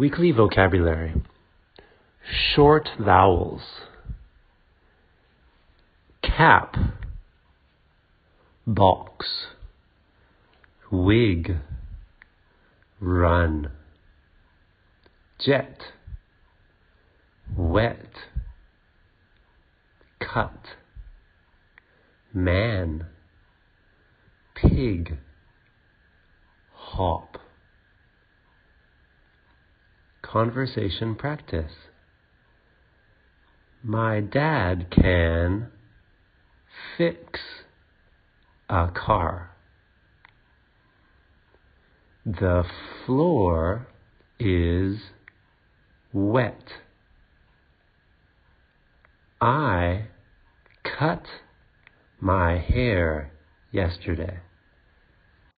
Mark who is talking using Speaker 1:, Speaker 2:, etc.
Speaker 1: Weekly vocabulary. Short vowels. Cap. Box. Wig. Run. Jet. Wet. Cut. Man. Pig. Hop. Conversation practice. My dad can fix a car. The floor is wet. I cut my hair yesterday.